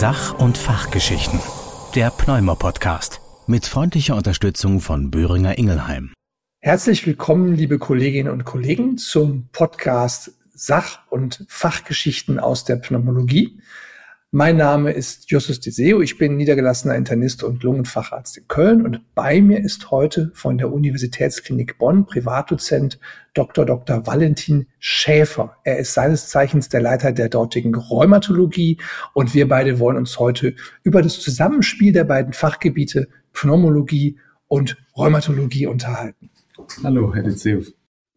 Sach- und Fachgeschichten. Der Pneumo-Podcast. Mit freundlicher Unterstützung von Böhringer Ingelheim. Herzlich willkommen, liebe Kolleginnen und Kollegen, zum Podcast Sach- und Fachgeschichten aus der Pneumologie. Mein Name ist Justus Deseo, ich bin niedergelassener Internist und Lungenfacharzt in Köln und bei mir ist heute von der Universitätsklinik Bonn Privatdozent Dr. Dr. Valentin Schäfer. Er ist seines Zeichens der Leiter der dortigen Rheumatologie und wir beide wollen uns heute über das Zusammenspiel der beiden Fachgebiete Pneumologie und Rheumatologie unterhalten. Hallo, Herr Deseo.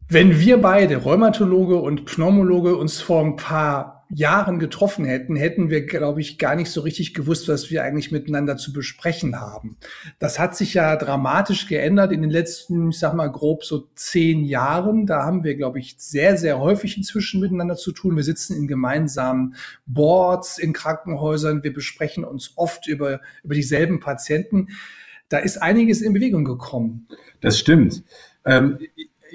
Wenn wir beide, Rheumatologe und Pneumologe, uns vor ein paar Jahren getroffen hätten, hätten wir, glaube ich, gar nicht so richtig gewusst, was wir eigentlich miteinander zu besprechen haben. Das hat sich ja dramatisch geändert in den letzten, ich sag mal, grob so zehn Jahren. Da haben wir, glaube ich, sehr, sehr häufig inzwischen miteinander zu tun. Wir sitzen in gemeinsamen Boards in Krankenhäusern. Wir besprechen uns oft über, über dieselben Patienten. Da ist einiges in Bewegung gekommen. Das stimmt. Ähm,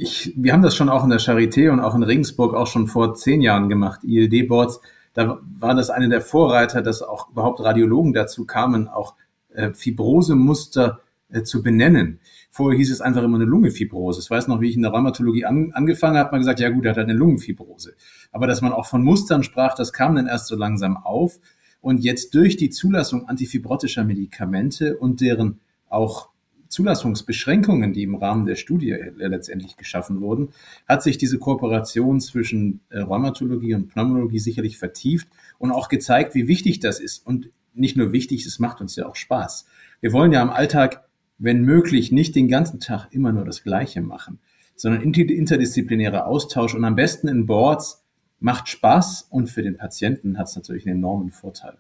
ich, wir haben das schon auch in der Charité und auch in Regensburg auch schon vor zehn Jahren gemacht, ILD-Boards. Da war das eine der Vorreiter, dass auch überhaupt Radiologen dazu kamen, auch äh, Fibrosemuster äh, zu benennen. Vorher hieß es einfach immer eine Lungenfibrose. Ich weiß noch, wie ich in der Rheumatologie an, angefangen habe, hat man gesagt, ja gut, er hat eine Lungenfibrose. Aber dass man auch von Mustern sprach, das kam dann erst so langsam auf. Und jetzt durch die Zulassung antifibrotischer Medikamente und deren auch Zulassungsbeschränkungen, die im Rahmen der Studie letztendlich geschaffen wurden, hat sich diese Kooperation zwischen äh, Rheumatologie und Pneumologie sicherlich vertieft und auch gezeigt, wie wichtig das ist. Und nicht nur wichtig, es macht uns ja auch Spaß. Wir wollen ja im Alltag, wenn möglich, nicht den ganzen Tag immer nur das Gleiche machen, sondern interdisziplinärer Austausch und am besten in Boards macht Spaß und für den Patienten hat es natürlich einen enormen Vorteil.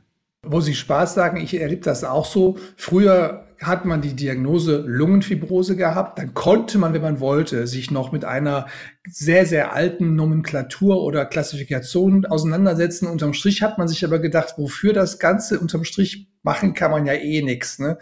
Wo Sie Spaß sagen, ich erlebe das auch so. Früher hat man die Diagnose Lungenfibrose gehabt, dann konnte man, wenn man wollte, sich noch mit einer sehr, sehr alten Nomenklatur oder Klassifikation auseinandersetzen. Unterm Strich hat man sich aber gedacht, wofür das Ganze unterm Strich machen kann man ja eh nichts. Ne?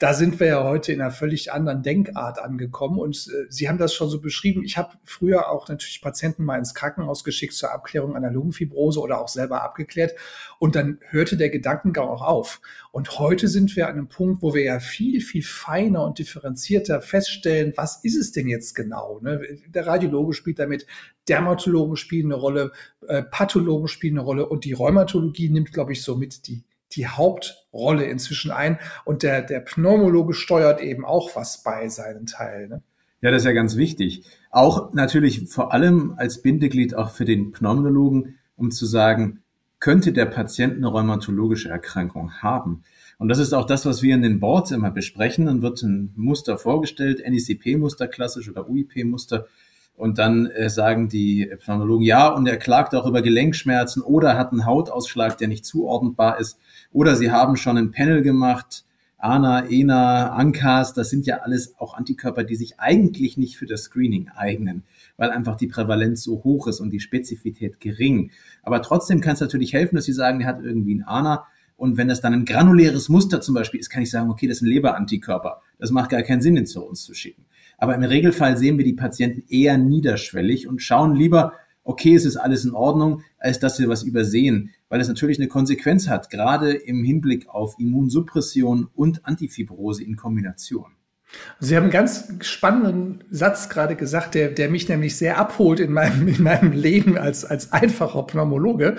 Da sind wir ja heute in einer völlig anderen Denkart angekommen. Und äh, Sie haben das schon so beschrieben. Ich habe früher auch natürlich Patienten mal ins Krankenhaus geschickt zur Abklärung einer Lungenfibrose oder auch selber abgeklärt. Und dann hörte der Gedankengang auch auf. Und heute sind wir an einem Punkt, wo wir ja viel, viel feiner und differenzierter feststellen, was ist es denn jetzt genau? Ne? Der Radiologe spielt damit, Dermatologen spielen eine Rolle, äh, Pathologen spielen eine Rolle und die Rheumatologie nimmt, glaube ich, somit die die Hauptrolle inzwischen ein und der, der Pneumologe steuert eben auch was bei seinen Teil. Ne? Ja, das ist ja ganz wichtig. Auch natürlich vor allem als Bindeglied auch für den Pneumologen, um zu sagen, könnte der Patient eine rheumatologische Erkrankung haben? Und das ist auch das, was wir in den Boards immer besprechen. Dann wird ein Muster vorgestellt, NECP-Muster klassisch oder UIP-Muster. Und dann äh, sagen die Pneumologen, ja, und er klagt auch über Gelenkschmerzen oder hat einen Hautausschlag, der nicht zuordnbar ist. Oder sie haben schon ein Panel gemacht, ANA, ENA, ANCAS, das sind ja alles auch Antikörper, die sich eigentlich nicht für das Screening eignen, weil einfach die Prävalenz so hoch ist und die Spezifität gering. Aber trotzdem kann es natürlich helfen, dass sie sagen, er hat irgendwie ein ANA. Und wenn das dann ein granuläres Muster zum Beispiel ist, kann ich sagen, okay, das ist ein Leberantikörper. Das macht gar keinen Sinn, ihn zu uns zu schicken. Aber im Regelfall sehen wir die Patienten eher niederschwellig und schauen lieber, okay, es ist alles in Ordnung, als dass wir was übersehen, weil es natürlich eine Konsequenz hat, gerade im Hinblick auf Immunsuppression und Antifibrose in Kombination. Sie haben einen ganz spannenden Satz gerade gesagt, der, der mich nämlich sehr abholt in meinem, in meinem Leben als, als einfacher Pneumologe.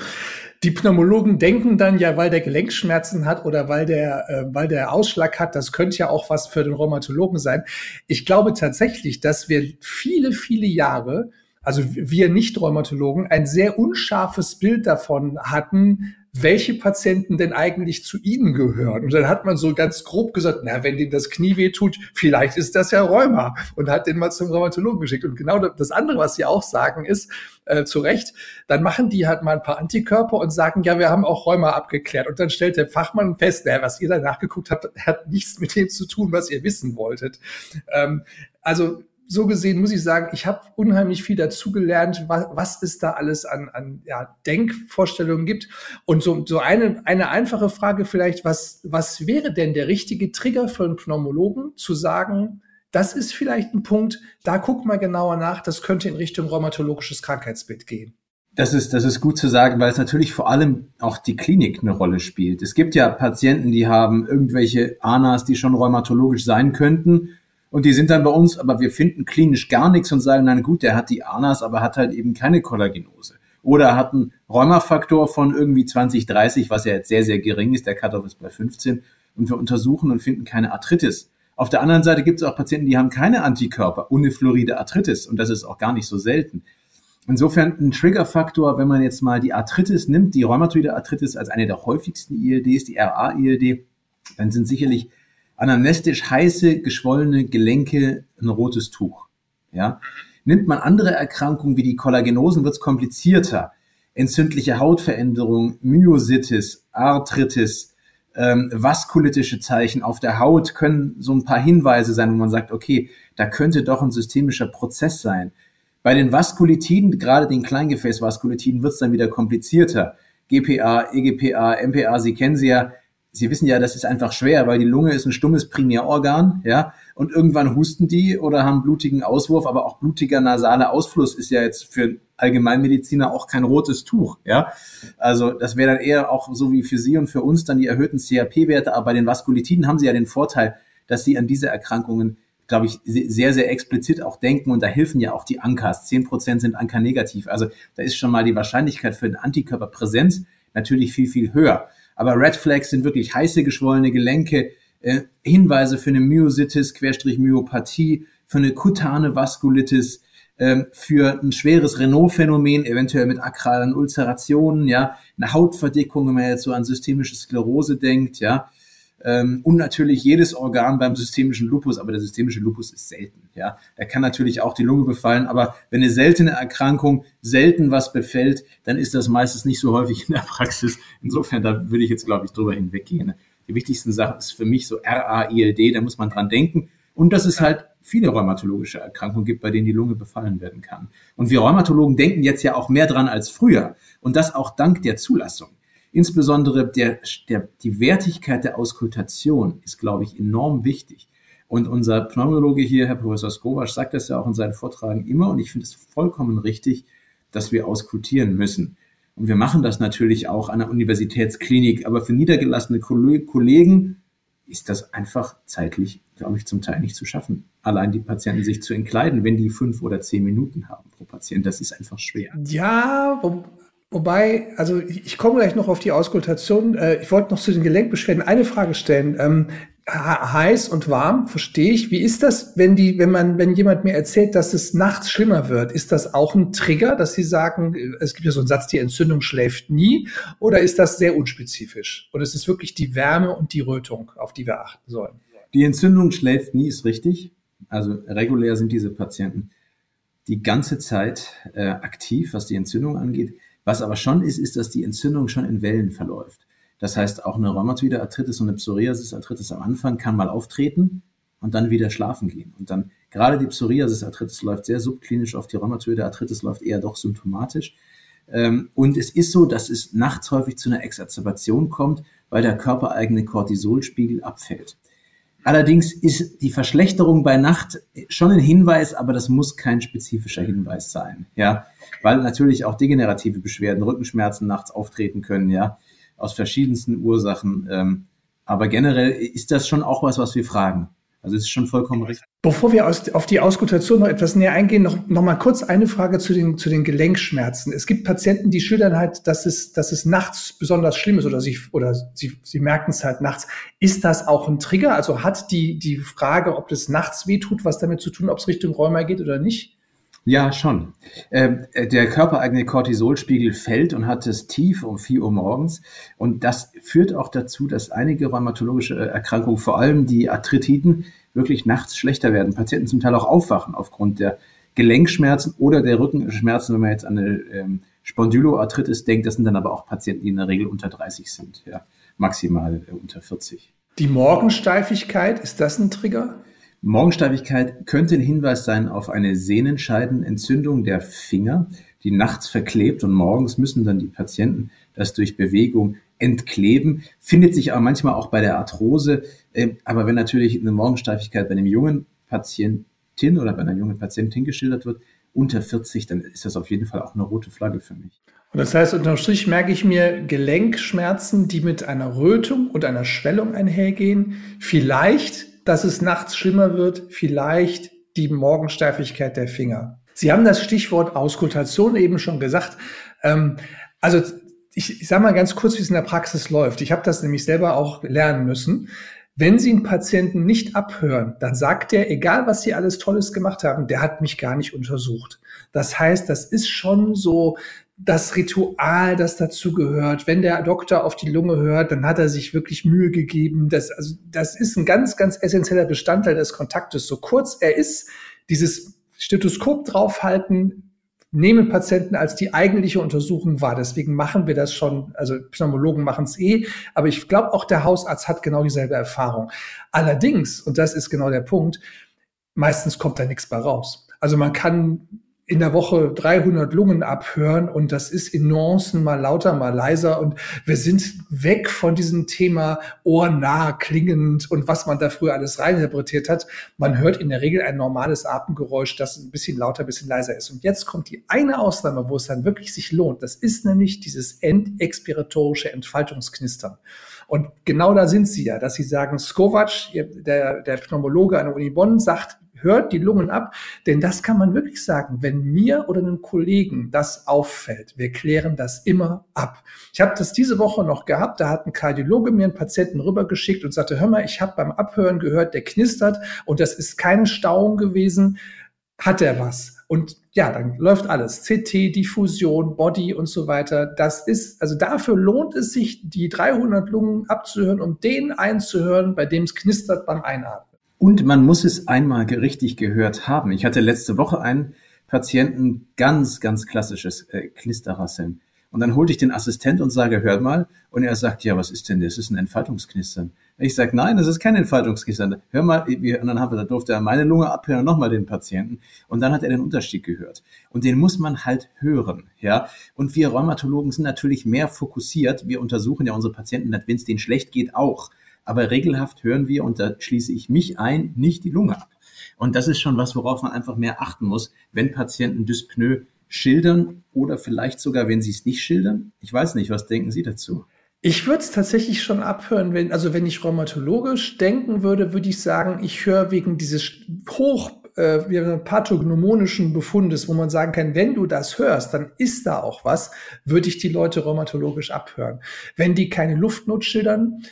Die Pneumologen denken dann ja, weil der Gelenkschmerzen hat oder weil der, äh, weil der Ausschlag hat, das könnte ja auch was für den Rheumatologen sein. Ich glaube tatsächlich, dass wir viele, viele Jahre also wir Nicht-Rheumatologen, ein sehr unscharfes Bild davon hatten, welche Patienten denn eigentlich zu Ihnen gehören. Und dann hat man so ganz grob gesagt, na, wenn dem das Knie weh tut, vielleicht ist das ja Rheuma und hat den mal zum Rheumatologen geschickt. Und genau das andere, was Sie auch sagen, ist, äh, zu Recht, dann machen die halt mal ein paar Antikörper und sagen, ja, wir haben auch Rheuma abgeklärt. Und dann stellt der Fachmann fest, na, was ihr da nachgeguckt habt, hat nichts mit dem zu tun, was ihr wissen wolltet. Ähm, also so gesehen muss ich sagen, ich habe unheimlich viel dazugelernt, was, was es da alles an, an ja, Denkvorstellungen gibt. Und so, so eine, eine einfache Frage vielleicht, was, was wäre denn der richtige Trigger für einen Pneumologen, zu sagen, das ist vielleicht ein Punkt, da guck mal genauer nach, das könnte in Richtung rheumatologisches Krankheitsbild gehen. Das ist, das ist gut zu sagen, weil es natürlich vor allem auch die Klinik eine Rolle spielt. Es gibt ja Patienten, die haben irgendwelche ANAs, die schon rheumatologisch sein könnten. Und die sind dann bei uns, aber wir finden klinisch gar nichts und sagen, nein, gut, der hat die ANAs, aber hat halt eben keine Kollagenose. Oder hat einen Rheumafaktor von irgendwie 20, 30, was ja jetzt sehr, sehr gering ist. Der Cut-off ist bei 15. Und wir untersuchen und finden keine Arthritis. Auf der anderen Seite gibt es auch Patienten, die haben keine Antikörper, unifluoride Arthritis. Und das ist auch gar nicht so selten. Insofern ein Triggerfaktor, wenn man jetzt mal die Arthritis nimmt, die rheumatoide Arthritis als eine der häufigsten ILDs, die RA-ILD, dann sind sicherlich anamnestisch heiße, geschwollene Gelenke ein rotes Tuch. Ja? Nimmt man andere Erkrankungen wie die Kollagenosen, wird es komplizierter. Entzündliche Hautveränderung, Myositis, Arthritis, ähm, vaskulitische Zeichen auf der Haut können so ein paar Hinweise sein, wo man sagt, okay, da könnte doch ein systemischer Prozess sein. Bei den Vaskulitiden, gerade den Kleingefäßvaskulitiden, wird es dann wieder komplizierter. GPA, EGPA, MPA, Sie kennen sie ja. Sie wissen ja, das ist einfach schwer, weil die Lunge ist ein stummes Primärorgan, ja, und irgendwann husten die oder haben blutigen Auswurf, aber auch blutiger nasaler Ausfluss ist ja jetzt für Allgemeinmediziner auch kein rotes Tuch, ja. Also das wäre dann eher auch so wie für Sie und für uns dann die erhöhten CRP-Werte, aber bei den Vaskulitiden haben Sie ja den Vorteil, dass Sie an diese Erkrankungen glaube ich, sehr, sehr explizit auch denken und da helfen ja auch die Ankas. Zehn Prozent sind Anker-negativ. Also da ist schon mal die Wahrscheinlichkeit für eine Antikörperpräsenz natürlich viel, viel höher. Aber Red Flags sind wirklich heiße, geschwollene Gelenke, äh, Hinweise für eine Myositis, Querstrich Myopathie, für eine kutane Vaskulitis, äh, für ein schweres Renault-Phänomen, eventuell mit akralen Ulcerationen, ja, eine Hautverdickung, wenn man jetzt so an systemische Sklerose denkt, ja, ähm, und natürlich jedes Organ beim systemischen Lupus, aber der systemische Lupus ist selten. Ja, er kann natürlich auch die Lunge befallen, aber wenn eine seltene Erkrankung selten was befällt, dann ist das meistens nicht so häufig in der Praxis. Insofern, da würde ich jetzt, glaube ich, drüber hinweggehen. Die wichtigsten Sachen ist für mich so RA-ILD, da muss man dran denken. Und dass es halt viele rheumatologische Erkrankungen gibt, bei denen die Lunge befallen werden kann. Und wir Rheumatologen denken jetzt ja auch mehr dran als früher. Und das auch dank der Zulassung. Insbesondere der, der, die Wertigkeit der Auskultation ist, glaube ich, enorm wichtig. Und unser Pneumologe hier, Herr Professor Skovac, sagt das ja auch in seinen Vortragen immer. Und ich finde es vollkommen richtig, dass wir auskultieren müssen. Und wir machen das natürlich auch an der Universitätsklinik. Aber für niedergelassene Kollegen ist das einfach zeitlich, glaube ich, zum Teil nicht zu schaffen. Allein die Patienten sich zu entkleiden, wenn die fünf oder zehn Minuten haben pro Patient, das ist einfach schwer. Ja, Wobei, also ich komme gleich noch auf die Auskultation. Äh, ich wollte noch zu den Gelenkbeschwerden eine Frage stellen. Ähm, heiß und warm, verstehe ich. Wie ist das, wenn die, wenn man, wenn jemand mir erzählt, dass es nachts schlimmer wird? Ist das auch ein Trigger, dass sie sagen, es gibt ja so einen Satz, die Entzündung schläft nie? Oder ist das sehr unspezifisch? Ist es wirklich die Wärme und die Rötung, auf die wir achten sollen? Die Entzündung schläft nie, ist richtig. Also regulär sind diese Patienten die ganze Zeit äh, aktiv, was die Entzündung angeht. Was aber schon ist, ist, dass die Entzündung schon in Wellen verläuft. Das heißt, auch eine rheumatoide Arthritis und eine Psoriasis-Arthritis am Anfang kann mal auftreten und dann wieder schlafen gehen. Und dann gerade die Psoriasis-Arthritis läuft sehr subklinisch auf, die rheumatoide Arthritis läuft eher doch symptomatisch. Ähm, und es ist so, dass es nachts häufig zu einer Exacerbation kommt, weil der körpereigene Cortisolspiegel abfällt. Allerdings ist die Verschlechterung bei Nacht schon ein Hinweis, aber das muss kein spezifischer Hinweis sein, ja, weil natürlich auch degenerative Beschwerden, Rückenschmerzen nachts auftreten können, ja, aus verschiedensten Ursachen. Ähm, aber generell ist das schon auch was, was wir fragen. Also es ist schon vollkommen richtig. Bevor wir aus, auf die Auskultation noch etwas näher eingehen, noch, noch mal kurz eine Frage zu den, zu den Gelenkschmerzen. Es gibt Patienten, die schildern halt, dass es, dass es nachts besonders schlimm ist oder, sie, oder sie, sie merken es halt nachts. Ist das auch ein Trigger? Also hat die, die Frage, ob das nachts wehtut, was damit zu tun, ob es Richtung Rheuma geht oder nicht? Ja, schon. Ähm, äh, der körpereigene Cortisolspiegel fällt und hat es tief um 4 Uhr morgens. Und das führt auch dazu, dass einige rheumatologische äh, Erkrankungen, vor allem die Arthritiden, wirklich nachts schlechter werden. Patienten zum Teil auch aufwachen aufgrund der Gelenkschmerzen oder der Rückenschmerzen, wenn man jetzt an eine ähm, Spondyloarthritis denkt. Das sind dann aber auch Patienten, die in der Regel unter 30 sind, ja, maximal äh, unter 40. Die Morgensteifigkeit, ist das ein Trigger? Morgensteifigkeit könnte ein Hinweis sein auf eine Sehnenscheidenentzündung der Finger, die nachts verklebt und morgens müssen dann die Patienten das durch Bewegung entkleben. Findet sich aber manchmal auch bei der Arthrose. Ähm, aber wenn natürlich eine Morgensteifigkeit bei einem jungen Patientin oder bei einer jungen Patientin geschildert wird unter 40, dann ist das auf jeden Fall auch eine rote Flagge für mich. Und das heißt, unterm Strich merke ich mir Gelenkschmerzen, die mit einer Rötung und einer Schwellung einhergehen. Vielleicht, dass es nachts schlimmer wird, vielleicht die Morgensteifigkeit der Finger. Sie haben das Stichwort Auskultation eben schon gesagt. Ähm, also ich, ich sage mal ganz kurz, wie es in der Praxis läuft. Ich habe das nämlich selber auch lernen müssen. Wenn Sie einen Patienten nicht abhören, dann sagt er, egal was Sie alles Tolles gemacht haben, der hat mich gar nicht untersucht. Das heißt, das ist schon so das Ritual, das dazu gehört. Wenn der Doktor auf die Lunge hört, dann hat er sich wirklich Mühe gegeben. Das, also, das ist ein ganz, ganz essentieller Bestandteil des Kontaktes. So kurz er ist, dieses Stethoskop draufhalten, nehmen Patienten als die eigentliche Untersuchung wahr. Deswegen machen wir das schon, also Pneumologen machen es eh, aber ich glaube auch der Hausarzt hat genau dieselbe Erfahrung. Allerdings, und das ist genau der Punkt, meistens kommt da nichts bei raus. Also man kann in der Woche 300 Lungen abhören und das ist in Nuancen mal lauter, mal leiser und wir sind weg von diesem Thema ohrnah klingend und was man da früher alles reininterpretiert hat. Man hört in der Regel ein normales Atemgeräusch, das ein bisschen lauter, ein bisschen leiser ist. Und jetzt kommt die eine Ausnahme, wo es dann wirklich sich lohnt. Das ist nämlich dieses endexpiratorische Entfaltungsknistern. Und genau da sind sie ja, dass sie sagen, Skovac, der, der Pneumologe an der Uni Bonn, sagt, hört die Lungen ab, denn das kann man wirklich sagen, wenn mir oder einem Kollegen das auffällt, wir klären das immer ab. Ich habe das diese Woche noch gehabt, da hat ein Kardiologe mir einen Patienten rübergeschickt und sagte, hör mal, ich habe beim Abhören gehört, der knistert und das ist keine Stauung gewesen, hat er was? Und ja, dann läuft alles. CT, Diffusion, Body und so weiter. Das ist, also dafür lohnt es sich, die 300 Lungen abzuhören, um den einzuhören, bei dem es knistert beim Einatmen. Und man muss es einmal richtig gehört haben. Ich hatte letzte Woche einen Patienten, ganz, ganz klassisches äh, Knisterrasseln. Und dann holte ich den Assistent und sage, hört mal. Und er sagt, ja, was ist denn das? Das ist ein Entfaltungsknistern. Ich sage, nein, das ist kein Entfaltungsknistern. Hör mal, und dann haben wir, da durfte er meine Lunge abhören, nochmal den Patienten. Und dann hat er den Unterschied gehört. Und den muss man halt hören, ja. Und wir Rheumatologen sind natürlich mehr fokussiert. Wir untersuchen ja unsere Patienten, wenn es denen schlecht geht, auch. Aber regelhaft hören wir, und da schließe ich mich ein, nicht die Lunge ab. Und das ist schon was, worauf man einfach mehr achten muss, wenn Patienten Dyspnoe schildern oder vielleicht sogar, wenn sie es nicht schildern. Ich weiß nicht, was denken Sie dazu? Ich würde es tatsächlich schon abhören, wenn, also wenn ich rheumatologisch denken würde, würde ich sagen, ich höre wegen dieses hoch äh, pathognomonischen Befundes, wo man sagen kann, wenn du das hörst, dann ist da auch was, würde ich die Leute rheumatologisch abhören. Wenn die keine Luftnot schildern,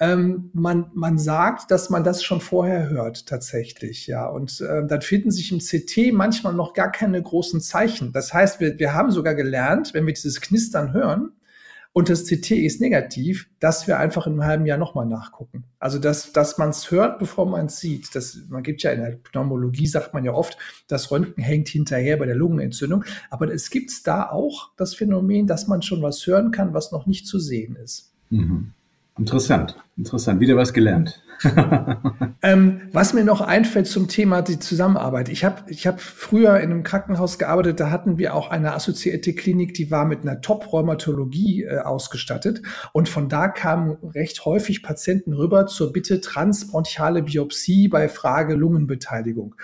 ähm, man, man sagt, dass man das schon vorher hört, tatsächlich, ja. Und äh, dann finden sich im CT manchmal noch gar keine großen Zeichen. Das heißt, wir, wir haben sogar gelernt, wenn wir dieses Knistern hören und das CT ist negativ, dass wir einfach in einem halben Jahr nochmal nachgucken. Also, dass, dass man es hört, bevor man es sieht. Das, man gibt ja in der Pneumologie, sagt man ja oft, das Röntgen hängt hinterher bei der Lungenentzündung. Aber es gibt da auch das Phänomen, dass man schon was hören kann, was noch nicht zu sehen ist. Mhm. Interessant, interessant. Wieder was gelernt. ähm, was mir noch einfällt zum Thema die Zusammenarbeit. Ich habe ich hab früher in einem Krankenhaus gearbeitet, da hatten wir auch eine assoziierte Klinik, die war mit einer Top-Rheumatologie äh, ausgestattet. Und von da kamen recht häufig Patienten rüber zur Bitte transbronchiale Biopsie bei Frage Lungenbeteiligung.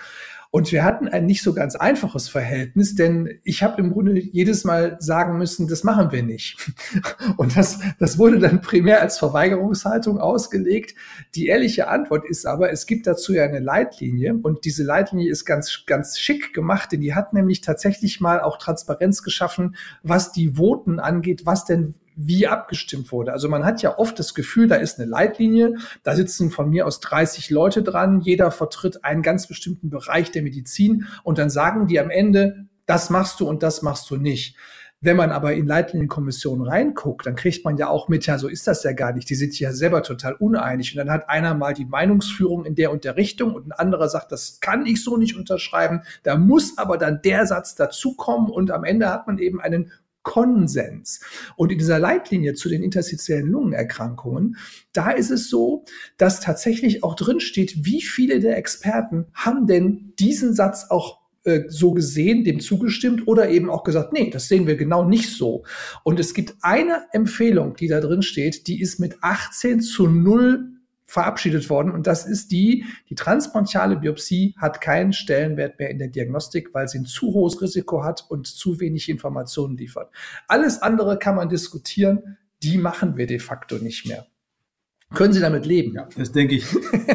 Und wir hatten ein nicht so ganz einfaches Verhältnis, denn ich habe im Grunde jedes Mal sagen müssen, das machen wir nicht. Und das, das wurde dann primär als Verweigerungshaltung ausgelegt. Die ehrliche Antwort ist aber, es gibt dazu ja eine Leitlinie und diese Leitlinie ist ganz, ganz schick gemacht, denn die hat nämlich tatsächlich mal auch Transparenz geschaffen, was die Voten angeht, was denn wie abgestimmt wurde. Also man hat ja oft das Gefühl, da ist eine Leitlinie, da sitzen von mir aus 30 Leute dran, jeder vertritt einen ganz bestimmten Bereich der Medizin und dann sagen die am Ende, das machst du und das machst du nicht. Wenn man aber in Leitlinienkommissionen reinguckt, dann kriegt man ja auch mit, ja, so ist das ja gar nicht. Die sind ja selber total uneinig. Und dann hat einer mal die Meinungsführung in der und der Richtung und ein anderer sagt, das kann ich so nicht unterschreiben. Da muss aber dann der Satz dazukommen und am Ende hat man eben einen Konsens. Und in dieser Leitlinie zu den interstitiellen Lungenerkrankungen, da ist es so, dass tatsächlich auch drin steht, wie viele der Experten haben denn diesen Satz auch äh, so gesehen, dem zugestimmt oder eben auch gesagt, nee, das sehen wir genau nicht so. Und es gibt eine Empfehlung, die da drin steht, die ist mit 18 zu 0 verabschiedet worden und das ist die, die transbronchiale Biopsie hat keinen Stellenwert mehr in der Diagnostik, weil sie ein zu hohes Risiko hat und zu wenig Informationen liefert. Alles andere kann man diskutieren, die machen wir de facto nicht mehr. Können Sie damit leben? Ja, das denke ich.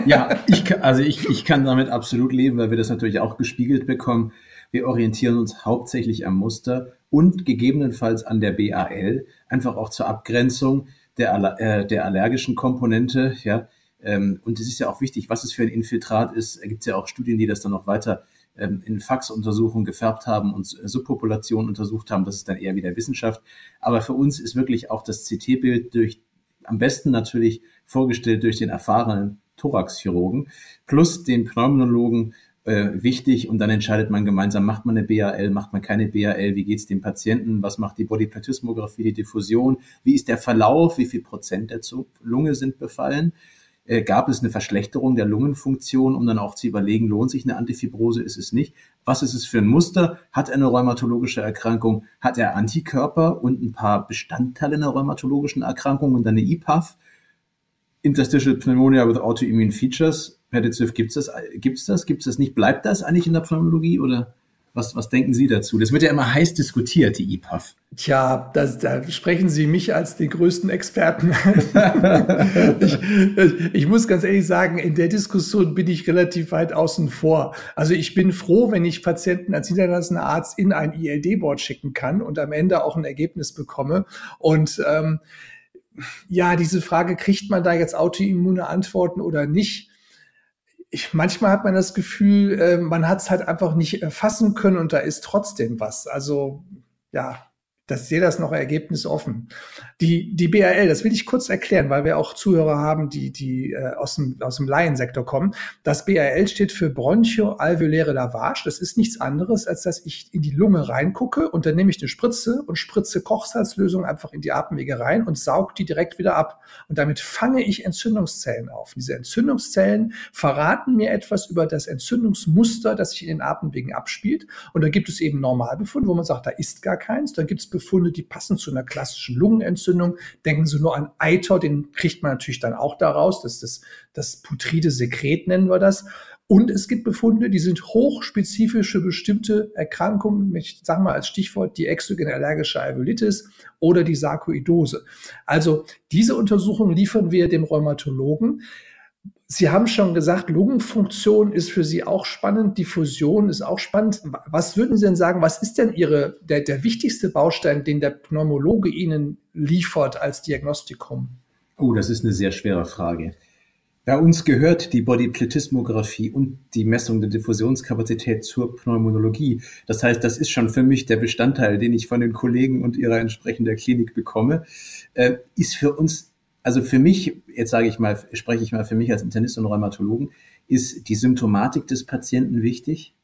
Ja, ich kann, also ich, ich kann damit absolut leben, weil wir das natürlich auch gespiegelt bekommen. Wir orientieren uns hauptsächlich am Muster und gegebenenfalls an der BAL, einfach auch zur Abgrenzung der, äh, der allergischen Komponente. Ja, ähm, und es ist ja auch wichtig, was es für ein Infiltrat ist. Da gibt es ja auch Studien, die das dann noch weiter ähm, in Faxuntersuchungen gefärbt haben und Subpopulationen untersucht haben. Das ist dann eher wieder Wissenschaft. Aber für uns ist wirklich auch das CT-Bild durch, am besten natürlich vorgestellt durch den erfahrenen Thoraxchirurgen plus den Pneumologen äh, wichtig und dann entscheidet man gemeinsam, macht man eine BAL, macht man keine BAL, wie geht's dem Patienten, was macht die Bodyplatismographie, die Diffusion, wie ist der Verlauf, wie viel Prozent der Lunge sind befallen äh, gab es eine Verschlechterung der Lungenfunktion, um dann auch zu überlegen, lohnt sich eine Antifibrose, ist es nicht. Was ist es für ein Muster? Hat er eine rheumatologische Erkrankung? Hat er Antikörper und ein paar Bestandteile einer rheumatologischen Erkrankung und dann eine IPAF? Interstitial Pneumonia with Autoimmune Features. Herr Ditzöf, gibt's das? Gibt's das? Gibt's das nicht? Bleibt das eigentlich in der Pneumologie oder? Was, was denken Sie dazu? Das wird ja immer heiß diskutiert, die IPAF. Tja, das, da sprechen Sie mich als den größten Experten. ich, ich muss ganz ehrlich sagen, in der Diskussion bin ich relativ weit außen vor. Also ich bin froh, wenn ich Patienten als niedergelassener Arzt in ein ILD-Board schicken kann und am Ende auch ein Ergebnis bekomme. Und ähm, ja, diese Frage, kriegt man da jetzt autoimmune Antworten oder nicht? Ich, manchmal hat man das Gefühl, äh, man hat es halt einfach nicht erfassen können und da ist trotzdem was. Also ja, das sehe das noch Ergebnis offen. Die, die BRL, das will ich kurz erklären, weil wir auch Zuhörer haben, die, die äh, aus, dem, aus dem Laiensektor kommen. Das BRL steht für bronchoalveoläre Lavage. Das ist nichts anderes, als dass ich in die Lunge reingucke und dann nehme ich eine Spritze und spritze Kochsalzlösung einfach in die Atemwege rein und saug die direkt wieder ab. Und damit fange ich Entzündungszellen auf. Diese Entzündungszellen verraten mir etwas über das Entzündungsmuster, das sich in den Atemwegen abspielt. Und da gibt es eben Normalbefund, wo man sagt, da ist gar keins. Dann gibt es Befunde, die passen zu einer klassischen Lungenentzündung. Denken Sie nur an Eiter, den kriegt man natürlich dann auch daraus. Das ist das, das putride Sekret, nennen wir das. Und es gibt Befunde, die sind hochspezifisch für bestimmte Erkrankungen, ich sage mal als Stichwort die exogene allergische Alveolitis oder die Sarkoidose. Also diese Untersuchung liefern wir dem Rheumatologen. Sie haben schon gesagt, Lungenfunktion ist für Sie auch spannend, Diffusion ist auch spannend. Was würden Sie denn sagen, was ist denn Ihre, der, der wichtigste Baustein, den der Pneumologe Ihnen liefert als Diagnostikum? Oh, das ist eine sehr schwere Frage. Bei uns gehört die Bodyplatismographie und die Messung der Diffusionskapazität zur Pneumonologie. Das heißt, das ist schon für mich der Bestandteil, den ich von den Kollegen und ihrer entsprechenden Klinik bekomme. Äh, ist für uns also für mich, jetzt sage ich mal, spreche ich mal für mich als Internist und Rheumatologen, ist die Symptomatik des Patienten wichtig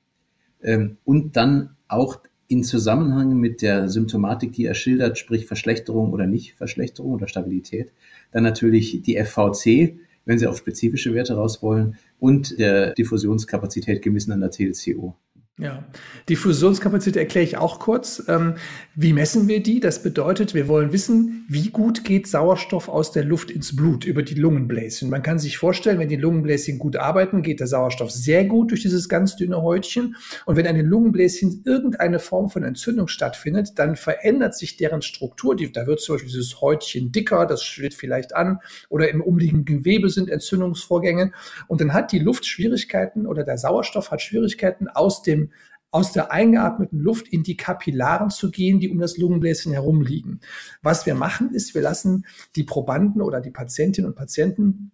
ähm, und dann auch in Zusammenhang mit der Symptomatik, die er schildert, sprich Verschlechterung oder nicht Verschlechterung oder Stabilität, dann natürlich die FVC, wenn Sie auf spezifische Werte raus wollen, und der Diffusionskapazität gemessen an der TLCO. Ja, die Fusionskapazität erkläre ich auch kurz. Ähm, wie messen wir die? Das bedeutet, wir wollen wissen, wie gut geht Sauerstoff aus der Luft ins Blut über die Lungenbläschen. Man kann sich vorstellen, wenn die Lungenbläschen gut arbeiten, geht der Sauerstoff sehr gut durch dieses ganz dünne Häutchen. Und wenn den Lungenbläschen irgendeine Form von Entzündung stattfindet, dann verändert sich deren Struktur. da wird zum Beispiel dieses Häutchen dicker, das schwillt vielleicht an, oder im umliegenden Gewebe sind Entzündungsvorgänge. Und dann hat die Luft Schwierigkeiten oder der Sauerstoff hat Schwierigkeiten aus dem aus der eingeatmeten Luft in die Kapillaren zu gehen, die um das Lungenbläschen herum liegen. Was wir machen, ist, wir lassen die Probanden oder die Patientinnen und Patienten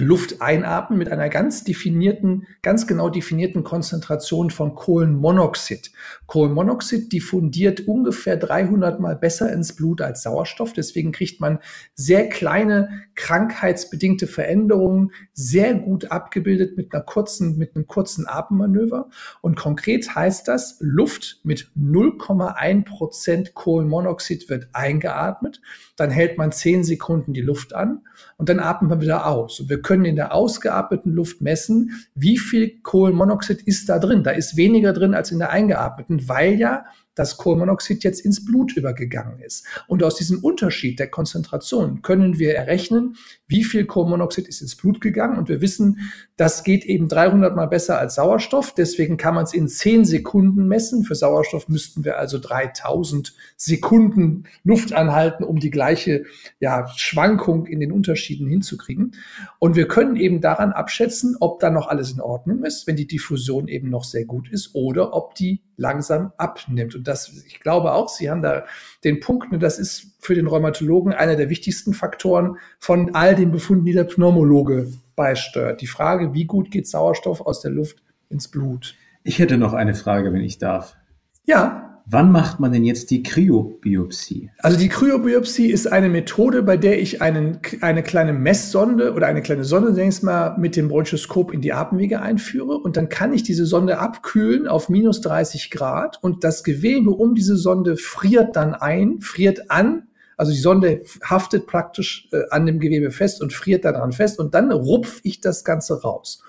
Luft einatmen mit einer ganz definierten, ganz genau definierten Konzentration von Kohlenmonoxid. Kohlenmonoxid diffundiert ungefähr 300 mal besser ins Blut als Sauerstoff. Deswegen kriegt man sehr kleine krankheitsbedingte Veränderungen sehr gut abgebildet mit einer kurzen, mit einem kurzen Atemmanöver. Und konkret heißt das, Luft mit 0,1 Prozent Kohlenmonoxid wird eingeatmet. Dann hält man 10 Sekunden die Luft an und dann atmet man wieder aus. Und wir können in der ausgeatmeten Luft messen, wie viel Kohlenmonoxid ist da drin. Da ist weniger drin als in der eingeatmeten, weil ja dass Kohlenmonoxid jetzt ins Blut übergegangen ist. Und aus diesem Unterschied der Konzentration können wir errechnen, wie viel Kohlenmonoxid ist ins Blut gegangen. Und wir wissen, das geht eben 300 mal besser als Sauerstoff. Deswegen kann man es in 10 Sekunden messen. Für Sauerstoff müssten wir also 3000 Sekunden Luft anhalten, um die gleiche ja, Schwankung in den Unterschieden hinzukriegen. Und wir können eben daran abschätzen, ob da noch alles in Ordnung ist, wenn die Diffusion eben noch sehr gut ist oder ob die langsam abnimmt. Und das, ich glaube auch, Sie haben da den Punkt, ne, das ist für den Rheumatologen einer der wichtigsten Faktoren von all den Befunden, die der Pneumologe beisteuert. Die Frage, wie gut geht Sauerstoff aus der Luft ins Blut? Ich hätte noch eine Frage, wenn ich darf. Ja. Wann macht man denn jetzt die Kryobiopsie? Also die Kryobiopsie ist eine Methode, bei der ich einen, eine kleine Messsonde oder eine kleine Sonde, denke ich mal, mit dem Bronchoskop in die Atemwege einführe und dann kann ich diese Sonde abkühlen auf minus 30 Grad und das Gewebe um diese Sonde friert dann ein, friert an. Also die Sonde haftet praktisch äh, an dem Gewebe fest und friert daran fest und dann rupf ich das Ganze raus.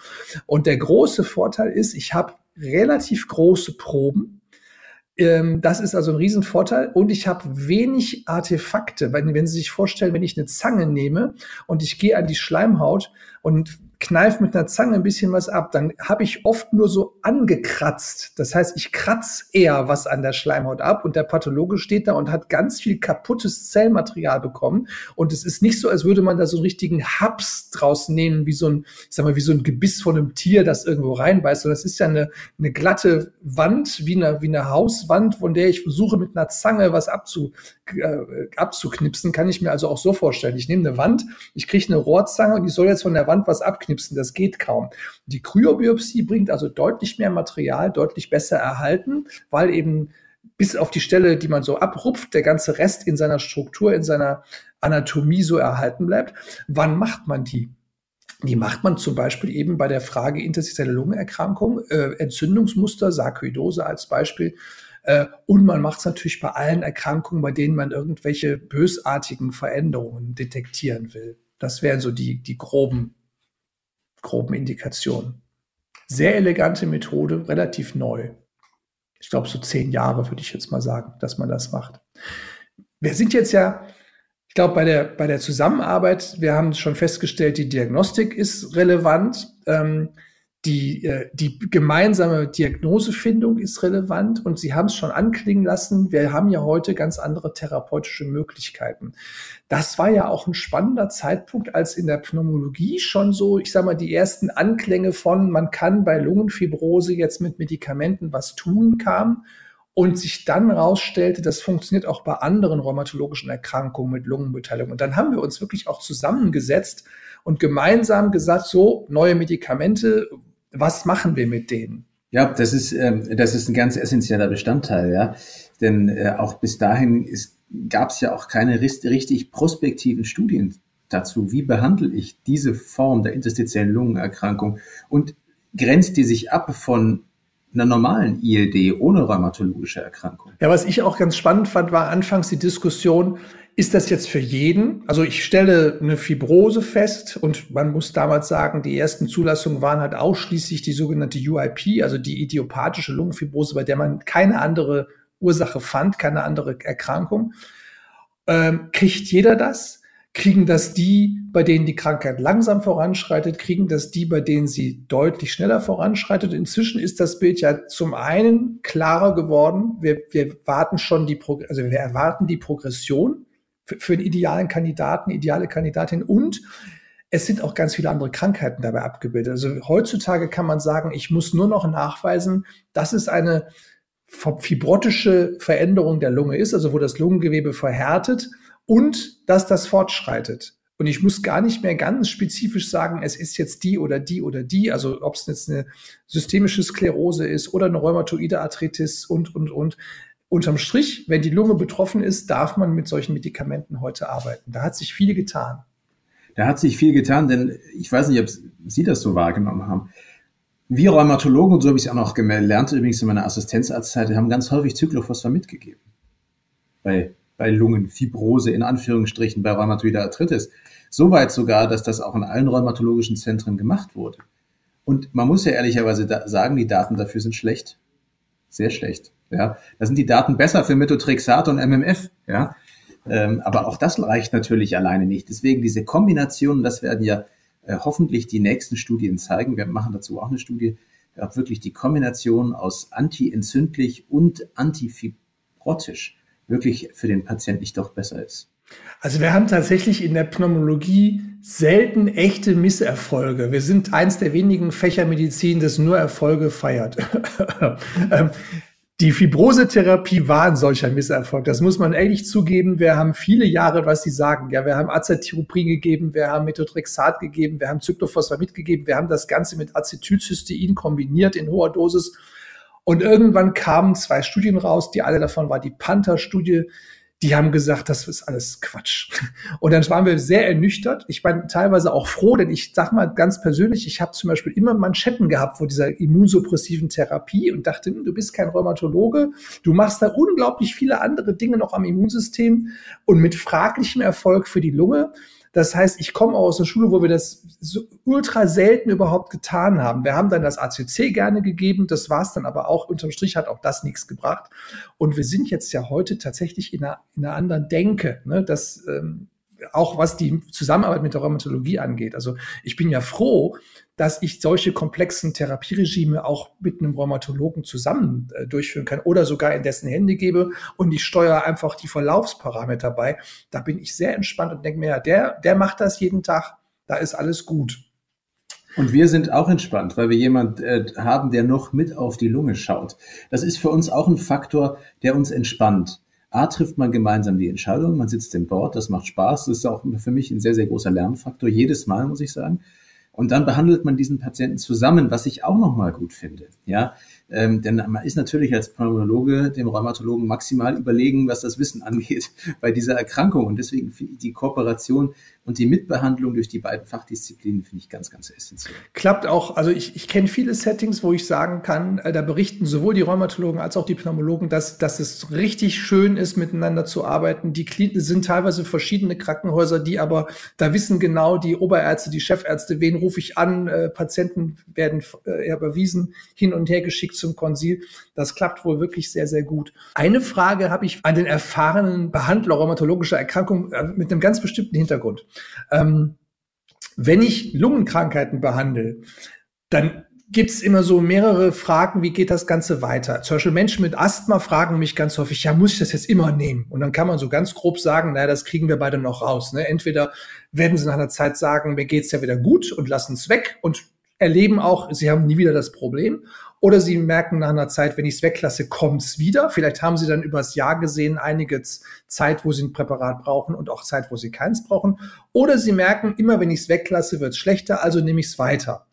Und der große Vorteil ist, ich habe relativ große Proben ähm, das ist also ein Riesenvorteil. Und ich habe wenig Artefakte. Wenn, wenn Sie sich vorstellen, wenn ich eine Zange nehme und ich gehe an die Schleimhaut und kneif mit einer Zange ein bisschen was ab, dann habe ich oft nur so angekratzt. Das heißt, ich kratz eher was an der Schleimhaut ab und der Pathologe steht da und hat ganz viel kaputtes Zellmaterial bekommen. Und es ist nicht so, als würde man da so einen richtigen Haps draus nehmen, wie so ein, ich sag mal, wie so ein Gebiss von einem Tier, das irgendwo reinbeißt, sondern es ist ja eine, eine glatte Wand, wie eine, wie eine Hauswand, von der ich versuche mit einer Zange was abzu, äh, abzuknipsen. Kann ich mir also auch so vorstellen. Ich nehme eine Wand, ich kriege eine Rohrzange und die soll jetzt von der Wand was abknipsen abknipsen. Das geht kaum. Die Kryobiopsie bringt also deutlich mehr Material, deutlich besser erhalten, weil eben bis auf die Stelle, die man so abrupft, der ganze Rest in seiner Struktur, in seiner Anatomie so erhalten bleibt. Wann macht man die? Die macht man zum Beispiel eben bei der Frage interstitielle Lungenerkrankung, äh, Entzündungsmuster, Sarkoidose als Beispiel. Äh, und man macht es natürlich bei allen Erkrankungen, bei denen man irgendwelche bösartigen Veränderungen detektieren will. Das wären so die, die groben groben Indikationen. Sehr elegante Methode, relativ neu. Ich glaube, so zehn Jahre würde ich jetzt mal sagen, dass man das macht. Wir sind jetzt ja, ich glaube, bei der, bei der Zusammenarbeit, wir haben schon festgestellt, die Diagnostik ist relevant. Ähm, die, äh, die gemeinsame Diagnosefindung ist relevant und Sie haben es schon anklingen lassen, wir haben ja heute ganz andere therapeutische Möglichkeiten. Das war ja auch ein spannender Zeitpunkt, als in der Pneumologie schon so, ich sage mal, die ersten Anklänge von, man kann bei Lungenfibrose jetzt mit Medikamenten was tun kam und sich dann rausstellte, das funktioniert auch bei anderen rheumatologischen Erkrankungen mit Lungenbeteiligung. Und dann haben wir uns wirklich auch zusammengesetzt und gemeinsam gesagt, so neue Medikamente, was machen wir mit denen? Ja, das ist, ähm, das ist ein ganz essentieller Bestandteil, ja. Denn äh, auch bis dahin gab es ja auch keine richtig prospektiven Studien dazu. Wie behandle ich diese Form der interstitiellen Lungenerkrankung? Und grenzt die sich ab von einer normalen ILD ohne rheumatologische Erkrankung? Ja, was ich auch ganz spannend fand, war anfangs die Diskussion, ist das jetzt für jeden? Also ich stelle eine Fibrose fest und man muss damals sagen, die ersten Zulassungen waren halt ausschließlich die sogenannte UIP, also die idiopathische Lungenfibrose, bei der man keine andere Ursache fand, keine andere Erkrankung. Ähm, kriegt jeder das? Kriegen das die, bei denen die Krankheit langsam voranschreitet? Kriegen das die, bei denen sie deutlich schneller voranschreitet? Inzwischen ist das Bild ja zum einen klarer geworden. Wir, wir warten schon die, Pro also wir erwarten die Progression für, für einen idealen Kandidaten, ideale Kandidatin und es sind auch ganz viele andere Krankheiten dabei abgebildet. Also heutzutage kann man sagen, ich muss nur noch nachweisen, dass es eine fibrotische Veränderung der Lunge ist, also wo das Lungengewebe verhärtet und dass das fortschreitet. Und ich muss gar nicht mehr ganz spezifisch sagen, es ist jetzt die oder die oder die, also ob es jetzt eine systemische Sklerose ist oder eine rheumatoide Arthritis und, und, und unterm Strich, wenn die Lunge betroffen ist, darf man mit solchen Medikamenten heute arbeiten. Da hat sich viel getan. Da hat sich viel getan, denn ich weiß nicht, ob Sie das so wahrgenommen haben. Wir Rheumatologen, und so habe ich es auch noch gelernt, übrigens in meiner Assistenzarztzeit, haben ganz häufig Cyclophosphat mitgegeben. Bei, bei Lungenfibrose, in Anführungsstrichen, bei rheumatoider Arthritis. Soweit sogar, dass das auch in allen rheumatologischen Zentren gemacht wurde. Und man muss ja ehrlicherweise sagen, die Daten dafür sind schlecht. Sehr schlecht. Ja, da sind die Daten besser für Methotrexat und MMF. Ja, ähm, aber auch das reicht natürlich alleine nicht. Deswegen diese Kombinationen, das werden ja äh, hoffentlich die nächsten Studien zeigen. Wir machen dazu auch eine Studie, ob wirklich die Kombination aus antientzündlich und antifibrotisch wirklich für den Patienten nicht doch besser ist. Also wir haben tatsächlich in der Pneumologie selten echte Misserfolge. Wir sind eins der wenigen Fächer Medizin, das nur Erfolge feiert. Die Fibrosetherapie war ein solcher Misserfolg. Das muss man ehrlich zugeben. Wir haben viele Jahre, was Sie sagen, ja, wir haben Azathioprin gegeben, wir haben Methotrexat gegeben, wir haben Cyclophosphamid gegeben, wir haben das Ganze mit Acetylcystein kombiniert in hoher Dosis. Und irgendwann kamen zwei Studien raus, die alle davon war die Panther-Studie, die haben gesagt, das ist alles Quatsch. Und dann waren wir sehr ernüchtert. Ich bin teilweise auch froh, denn ich sag mal ganz persönlich, ich habe zum Beispiel immer Manschetten gehabt vor dieser immunsuppressiven Therapie und dachte, hm, du bist kein Rheumatologe, du machst da unglaublich viele andere Dinge noch am Immunsystem und mit fraglichem Erfolg für die Lunge. Das heißt, ich komme aus der Schule, wo wir das so ultra selten überhaupt getan haben. Wir haben dann das ACC gerne gegeben, das war es dann aber auch. Unterm Strich hat auch das nichts gebracht. Und wir sind jetzt ja heute tatsächlich in einer, in einer anderen Denke. Ne? Das ähm, auch was die Zusammenarbeit mit der Rheumatologie angeht. Also ich bin ja froh, dass ich solche komplexen Therapieregime auch mit einem Rheumatologen zusammen äh, durchführen kann oder sogar in dessen Hände gebe und ich steuere einfach die Verlaufsparameter bei. Da bin ich sehr entspannt und denke mir, ja, der, der macht das jeden Tag, da ist alles gut. Und wir sind auch entspannt, weil wir jemand äh, haben, der noch mit auf die Lunge schaut. Das ist für uns auch ein Faktor, der uns entspannt. A, trifft man gemeinsam die Entscheidung, man sitzt im Board, das macht Spaß, das ist auch für mich ein sehr, sehr großer Lernfaktor, jedes Mal, muss ich sagen. Und dann behandelt man diesen Patienten zusammen, was ich auch nochmal gut finde. Ja, ähm, denn man ist natürlich als Pneumologe dem Rheumatologen maximal überlegen, was das Wissen angeht bei dieser Erkrankung. Und deswegen finde ich die Kooperation und die Mitbehandlung durch die beiden Fachdisziplinen finde ich ganz, ganz essentiell. Klappt auch. Also ich, ich kenne viele Settings, wo ich sagen kann, äh, da berichten sowohl die Rheumatologen als auch die Pneumologen, dass, dass es richtig schön ist, miteinander zu arbeiten. Die sind teilweise verschiedene Krankenhäuser, die aber, da wissen genau die Oberärzte, die Chefärzte, wen rufe ich an, äh, Patienten werden äh, überwiesen, hin und her geschickt zum Konsil. Das klappt wohl wirklich sehr, sehr gut. Eine Frage habe ich an den erfahrenen Behandler rheumatologischer Erkrankungen äh, mit einem ganz bestimmten Hintergrund. Ähm, wenn ich Lungenkrankheiten behandle, dann gibt es immer so mehrere Fragen, wie geht das Ganze weiter? Zum Beispiel Menschen mit Asthma fragen mich ganz häufig, ja, muss ich das jetzt immer nehmen? Und dann kann man so ganz grob sagen, naja, das kriegen wir beide noch raus. Ne? Entweder werden sie nach einer Zeit sagen, mir geht's ja wieder gut und lassen es weg und erleben auch, sie haben nie wieder das Problem. Oder sie merken nach einer Zeit, wenn ich es weglasse, kommt's wieder. Vielleicht haben sie dann übers Jahr gesehen einige Zeit, wo sie ein Präparat brauchen und auch Zeit, wo sie keins brauchen. Oder sie merken, immer wenn ich es weglasse, wird's schlechter, also nehme ich es weiter.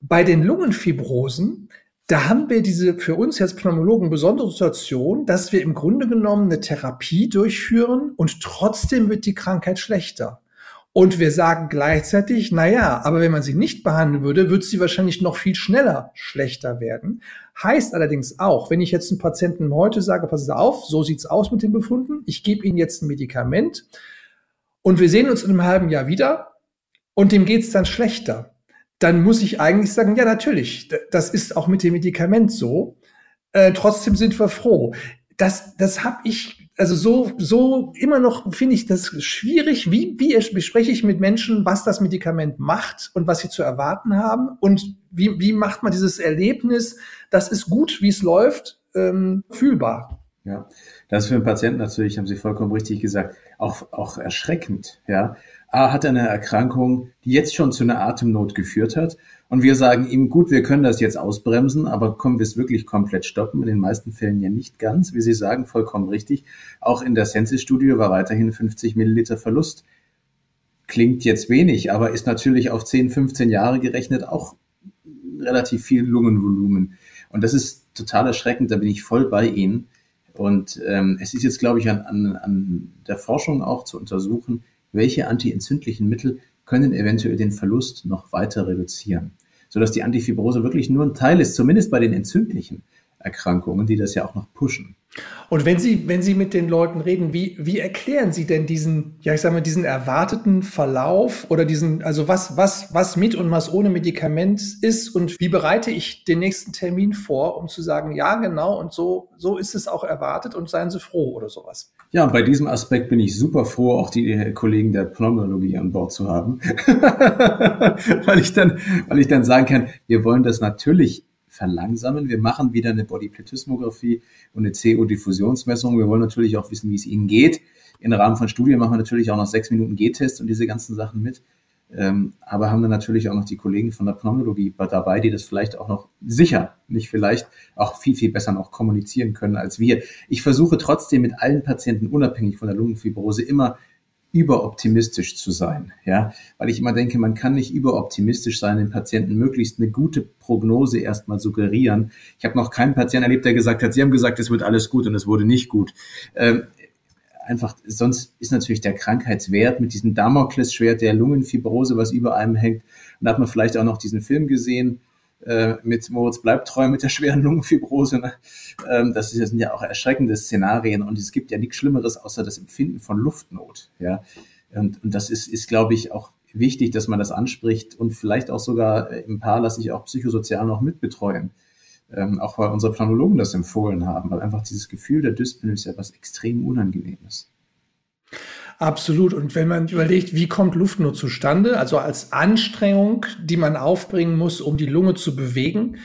Bei den Lungenfibrosen, da haben wir diese für uns jetzt Pneumologen besondere Situation, dass wir im Grunde genommen eine Therapie durchführen und trotzdem wird die Krankheit schlechter. Und wir sagen gleichzeitig, na ja, aber wenn man sie nicht behandeln würde, würde sie wahrscheinlich noch viel schneller schlechter werden. Heißt allerdings auch, wenn ich jetzt einem Patienten heute sage, passen Sie auf, so sieht's aus mit den Befunden, ich gebe Ihnen jetzt ein Medikament und wir sehen uns in einem halben Jahr wieder und dem geht's dann schlechter, dann muss ich eigentlich sagen, ja natürlich, das ist auch mit dem Medikament so. Äh, trotzdem sind wir froh. Das, das habe ich also so, so immer noch finde ich das schwierig. Wie, wie bespreche ich mit Menschen, was das Medikament macht und was sie zu erwarten haben? Und wie, wie macht man dieses Erlebnis, das ist gut, wie es läuft, ähm, fühlbar? Ja, das ist für den Patienten natürlich, haben Sie vollkommen richtig gesagt, auch, auch erschreckend. Ja, A hat eine Erkrankung, die jetzt schon zu einer Atemnot geführt hat und wir sagen ihm, gut, wir können das jetzt ausbremsen, aber können wir es wirklich komplett stoppen? In den meisten Fällen ja nicht ganz, wie Sie sagen, vollkommen richtig. Auch in der Census-Studie war weiterhin 50 Milliliter Verlust. Klingt jetzt wenig, aber ist natürlich auf 10, 15 Jahre gerechnet auch relativ viel Lungenvolumen. Und das ist total erschreckend, da bin ich voll bei Ihnen. Und ähm, es ist jetzt, glaube ich, an, an, an der Forschung auch zu untersuchen, welche antientzündlichen Mittel können eventuell den Verlust noch weiter reduzieren sodass die Antifibrose wirklich nur ein Teil ist, zumindest bei den entzündlichen Erkrankungen, die das ja auch noch pushen. Und wenn Sie, wenn Sie mit den Leuten reden, wie, wie erklären Sie denn diesen, ja, ich sag mal, diesen erwarteten Verlauf oder diesen, also was, was, was mit und was ohne Medikament ist und wie bereite ich den nächsten Termin vor, um zu sagen, ja, genau, und so, so ist es auch erwartet und seien Sie froh oder sowas? Ja, bei diesem Aspekt bin ich super froh, auch die Kollegen der Pneumologie an Bord zu haben, weil ich dann, weil ich dann sagen kann, wir wollen das natürlich verlangsamen. Wir machen wieder eine Bodyplethysmographie und eine CO-Diffusionsmessung. Wir wollen natürlich auch wissen, wie es Ihnen geht. Im Rahmen von Studien machen wir natürlich auch noch sechs Minuten G-Test und diese ganzen Sachen mit. Ähm, aber haben wir natürlich auch noch die Kollegen von der Pneumologie dabei, die das vielleicht auch noch sicher, nicht vielleicht, auch viel, viel besser noch kommunizieren können als wir. Ich versuche trotzdem mit allen Patienten, unabhängig von der Lungenfibrose, immer überoptimistisch zu sein, ja, weil ich immer denke, man kann nicht überoptimistisch sein, den Patienten möglichst eine gute Prognose erstmal suggerieren. Ich habe noch keinen Patienten erlebt, der gesagt hat, Sie haben gesagt, es wird alles gut und es wurde nicht gut. Ähm, einfach, sonst ist natürlich der Krankheitswert mit diesem Damoklesschwert der Lungenfibrose, was über einem hängt. Und da hat man vielleicht auch noch diesen Film gesehen, äh, mit Moritz bleibt treu mit der schweren Lungenfibrose. Ne? Ähm, das, ist, das sind ja auch erschreckende Szenarien und es gibt ja nichts Schlimmeres außer das Empfinden von Luftnot. Ja? Und, und das ist, ist, glaube ich, auch wichtig, dass man das anspricht und vielleicht auch sogar äh, im Paar lasse ich auch psychosozial noch mitbetreuen. Ähm, auch weil unsere Planologen das empfohlen haben, weil einfach dieses Gefühl der Dyspnoe ist ja was extrem Unangenehmes. Absolut. Und wenn man überlegt, wie kommt Luftnot zustande, also als Anstrengung, die man aufbringen muss, um die Lunge zu bewegen,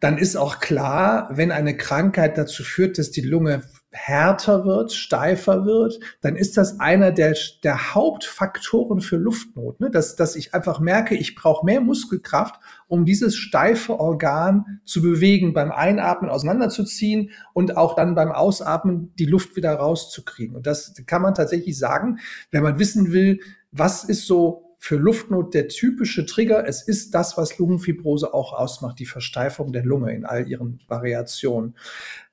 dann ist auch klar, wenn eine Krankheit dazu führt, dass die Lunge härter wird, steifer wird, dann ist das einer der, der Hauptfaktoren für Luftnot. Ne? Dass, dass ich einfach merke, ich brauche mehr Muskelkraft, um dieses steife Organ zu bewegen, beim Einatmen auseinanderzuziehen und auch dann beim Ausatmen die Luft wieder rauszukriegen. Und das kann man tatsächlich sagen, wenn man wissen will, was ist so für Luftnot der typische Trigger. Es ist das, was Lungenfibrose auch ausmacht, die Versteifung der Lunge in all ihren Variationen.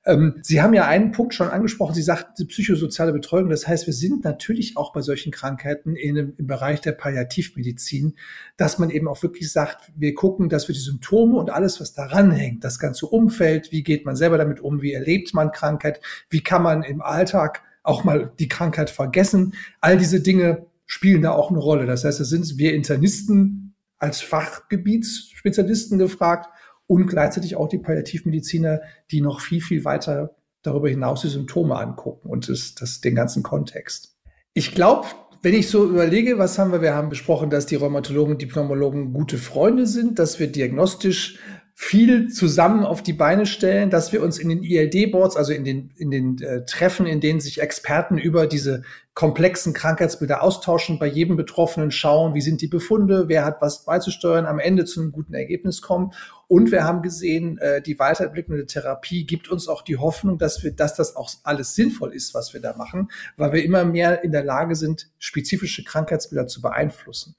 Ähm, Sie haben ja einen Punkt schon angesprochen. Sie sagten die psychosoziale Betreuung. Das heißt, wir sind natürlich auch bei solchen Krankheiten in, im Bereich der Palliativmedizin, dass man eben auch wirklich sagt, wir gucken, dass wir die Symptome und alles, was daran hängt, das ganze Umfeld, wie geht man selber damit um, wie erlebt man Krankheit, wie kann man im Alltag auch mal die Krankheit vergessen. All diese Dinge spielen da auch eine Rolle. Das heißt, da sind wir Internisten als Fachgebietsspezialisten gefragt und gleichzeitig auch die Palliativmediziner, die noch viel, viel weiter darüber hinaus die Symptome angucken und das, das, den ganzen Kontext. Ich glaube, wenn ich so überlege, was haben wir? Wir haben besprochen, dass die Rheumatologen, die Pneumologen gute Freunde sind, dass wir diagnostisch viel zusammen auf die Beine stellen, dass wir uns in den ILD-Boards, also in den, in den äh, Treffen, in denen sich Experten über diese komplexen Krankheitsbilder austauschen, bei jedem Betroffenen schauen, wie sind die Befunde, wer hat was beizusteuern, am Ende zu einem guten Ergebnis kommen. Und wir haben gesehen, äh, die weiterentwickelnde Therapie gibt uns auch die Hoffnung, dass wir, dass das auch alles sinnvoll ist, was wir da machen, weil wir immer mehr in der Lage sind, spezifische Krankheitsbilder zu beeinflussen.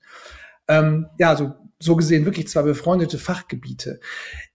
Ähm, ja, also so gesehen wirklich zwei befreundete Fachgebiete.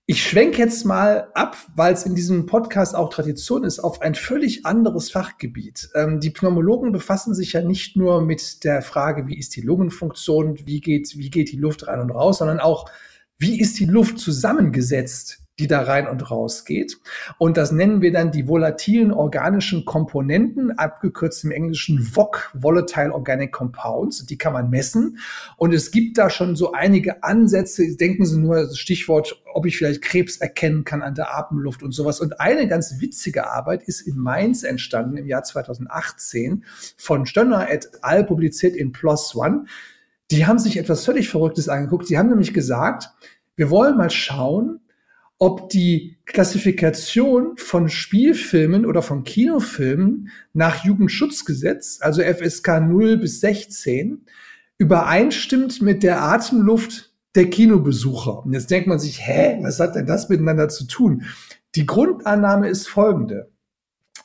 Ich schwenke jetzt mal ab, weil es in diesem Podcast auch Tradition ist, auf ein völlig anderes Fachgebiet. Ähm, die Pneumologen befassen sich ja nicht nur mit der Frage, wie ist die Lungenfunktion, wie geht, wie geht die Luft rein und raus, sondern auch, wie ist die Luft zusammengesetzt? Die da rein und raus geht. Und das nennen wir dann die volatilen organischen Komponenten, abgekürzt im Englischen VOC, Volatile Organic Compounds. Die kann man messen. Und es gibt da schon so einige Ansätze. Denken Sie nur, Stichwort, ob ich vielleicht Krebs erkennen kann an der Atemluft und sowas. Und eine ganz witzige Arbeit ist in Mainz entstanden im Jahr 2018 von Stönner et al. publiziert in PLOS ONE. Die haben sich etwas völlig Verrücktes angeguckt. Sie haben nämlich gesagt, wir wollen mal schauen, ob die Klassifikation von Spielfilmen oder von Kinofilmen nach Jugendschutzgesetz, also FSK 0 bis 16, übereinstimmt mit der Atemluft der Kinobesucher. Und jetzt denkt man sich, hä, was hat denn das miteinander zu tun? Die Grundannahme ist folgende.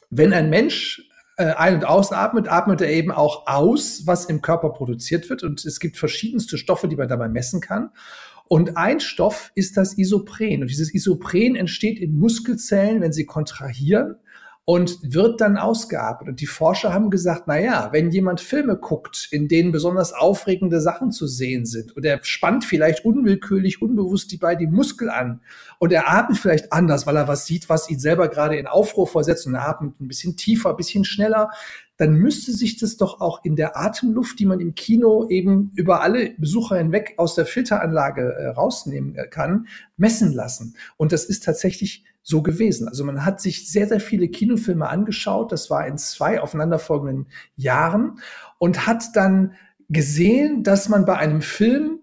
Wenn ein Mensch äh, ein- und ausatmet, atmet er eben auch aus, was im Körper produziert wird. Und es gibt verschiedenste Stoffe, die man dabei messen kann. Und ein Stoff ist das Isopren. Und dieses Isopren entsteht in Muskelzellen, wenn sie kontrahieren und wird dann ausgearbeitet. Und die Forscher haben gesagt, na ja, wenn jemand Filme guckt, in denen besonders aufregende Sachen zu sehen sind und er spannt vielleicht unwillkürlich, unbewusst die beiden Muskel an und er atmet vielleicht anders, weil er was sieht, was ihn selber gerade in Aufruhr versetzt und er atmet ein bisschen tiefer, ein bisschen schneller, dann müsste sich das doch auch in der Atemluft, die man im Kino eben über alle Besucher hinweg aus der Filteranlage äh, rausnehmen äh, kann, messen lassen. Und das ist tatsächlich so gewesen. Also man hat sich sehr, sehr viele Kinofilme angeschaut. Das war in zwei aufeinanderfolgenden Jahren und hat dann gesehen, dass man bei einem Film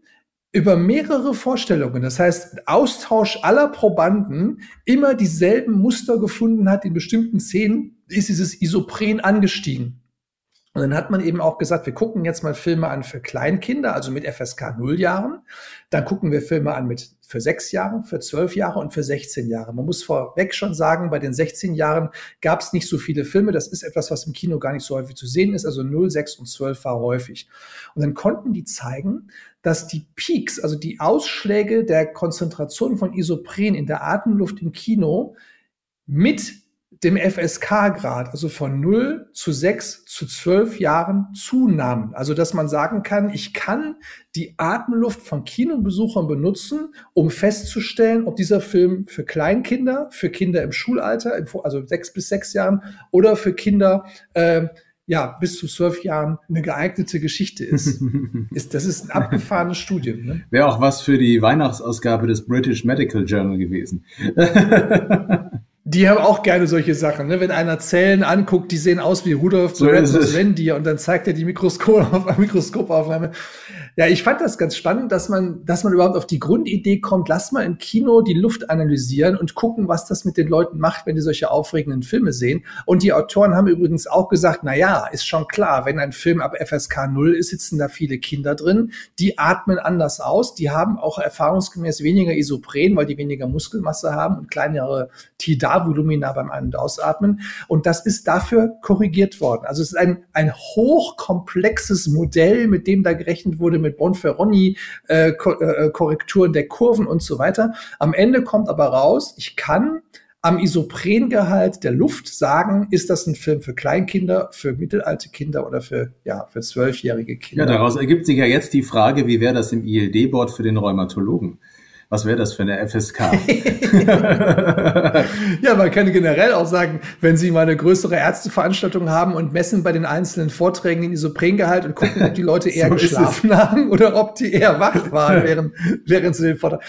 über mehrere Vorstellungen, das heißt Austausch aller Probanden, immer dieselben Muster gefunden hat in bestimmten Szenen, ist dieses Isopren angestiegen. Und dann hat man eben auch gesagt, wir gucken jetzt mal Filme an für Kleinkinder, also mit FSK 0 Jahren. Dann gucken wir Filme an mit für sechs Jahre, für zwölf Jahre und für 16 Jahre. Man muss vorweg schon sagen, bei den 16 Jahren gab es nicht so viele Filme. Das ist etwas, was im Kino gar nicht so häufig zu sehen ist. Also 0, 6 und 12 war häufig. Und dann konnten die zeigen, dass die Peaks, also die Ausschläge der Konzentration von Isopren in der Atemluft im Kino mit dem FSK-Grad, also von 0 zu 6 zu 12 Jahren zunahmen. Also dass man sagen kann, ich kann die Atemluft von Kinobesuchern benutzen, um festzustellen, ob dieser Film für Kleinkinder, für Kinder im Schulalter, also 6 bis 6 Jahren, oder für Kinder äh, ja, bis zu zwölf Jahren eine geeignete Geschichte ist. ist das ist ein abgefahrenes Studium. Ne? Wäre auch was für die Weihnachtsausgabe des British Medical Journal gewesen. Die haben auch gerne solche Sachen. Ne? Wenn einer Zellen anguckt, die sehen aus wie Rudolf so Red Reindeer und dann zeigt er die Mikroskop Mikroskopaufnahme. Ja, ich fand das ganz spannend, dass man, dass man überhaupt auf die Grundidee kommt, lass mal im Kino die Luft analysieren und gucken, was das mit den Leuten macht, wenn die solche aufregenden Filme sehen. Und die Autoren haben übrigens auch gesagt, na ja, ist schon klar, wenn ein Film ab FSK 0 ist, sitzen da viele Kinder drin, die atmen anders aus, die haben auch erfahrungsgemäß weniger Isopren, weil die weniger Muskelmasse haben und kleinere Tidal-Volumina beim Ein- und Ausatmen. Und das ist dafür korrigiert worden. Also es ist ein, ein hochkomplexes Modell, mit dem da gerechnet wurde, mit Bonferroni-Korrekturen äh, äh der Kurven und so weiter. Am Ende kommt aber raus, ich kann am Isoprengehalt der Luft sagen, ist das ein Film für Kleinkinder, für mittelalte Kinder oder für, ja, für zwölfjährige Kinder. Ja, daraus ergibt sich ja jetzt die Frage, wie wäre das im ILD-Board für den Rheumatologen? Was wäre das für eine FSK? ja, man kann generell auch sagen, wenn Sie mal eine größere Ärzteveranstaltung haben und messen bei den einzelnen Vorträgen den Isoprengehalt und gucken, ob die Leute eher so geschlafen haben oder ob die eher wach waren während, während sie den Vortrag.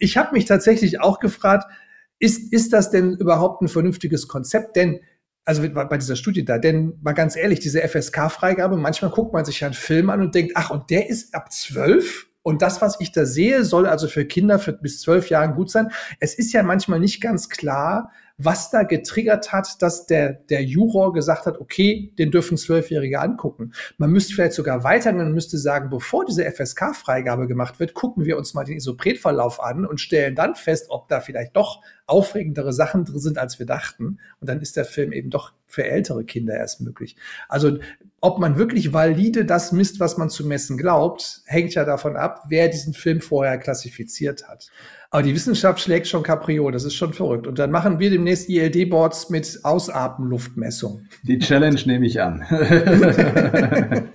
Ich habe mich tatsächlich auch gefragt, ist, ist das denn überhaupt ein vernünftiges Konzept? Denn also bei dieser Studie da, denn mal ganz ehrlich, diese FSK-Freigabe, manchmal guckt man sich ja einen Film an und denkt, ach, und der ist ab zwölf? Und das, was ich da sehe, soll also für Kinder für bis zwölf Jahren gut sein. Es ist ja manchmal nicht ganz klar, was da getriggert hat, dass der, der Juror gesagt hat, okay, den dürfen Zwölfjährige angucken. Man müsste vielleicht sogar weitergehen und müsste sagen, bevor diese FSK-Freigabe gemacht wird, gucken wir uns mal den Isopretverlauf an und stellen dann fest, ob da vielleicht doch aufregendere Sachen drin sind, als wir dachten. Und dann ist der Film eben doch für ältere Kinder erst möglich. Also ob man wirklich valide das misst, was man zu messen glaubt, hängt ja davon ab, wer diesen Film vorher klassifiziert hat. Aber die Wissenschaft schlägt schon Caprio, das ist schon verrückt. Und dann machen wir demnächst ILD-Boards mit Ausatmenluftmessung. Die Challenge nehme ich an.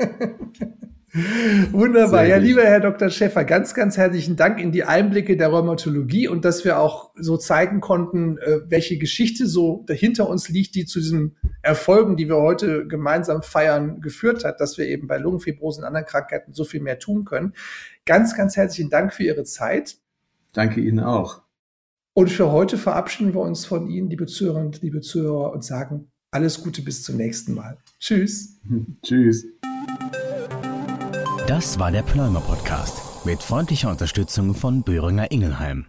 Wunderbar. Ja, lieber Herr Dr. Schäfer, ganz, ganz herzlichen Dank in die Einblicke der Rheumatologie und dass wir auch so zeigen konnten, äh, welche Geschichte so dahinter uns liegt, die zu diesen Erfolgen, die wir heute gemeinsam feiern, geführt hat, dass wir eben bei Lungenfibrose und anderen Krankheiten so viel mehr tun können. Ganz, ganz herzlichen Dank für Ihre Zeit. Danke Ihnen auch. Und für heute verabschieden wir uns von Ihnen, liebe Zuhörerinnen und liebe Zuhörer, und sagen alles Gute bis zum nächsten Mal. Tschüss. Tschüss. Das war der Pneumer Podcast mit freundlicher Unterstützung von Böhringer Ingelheim.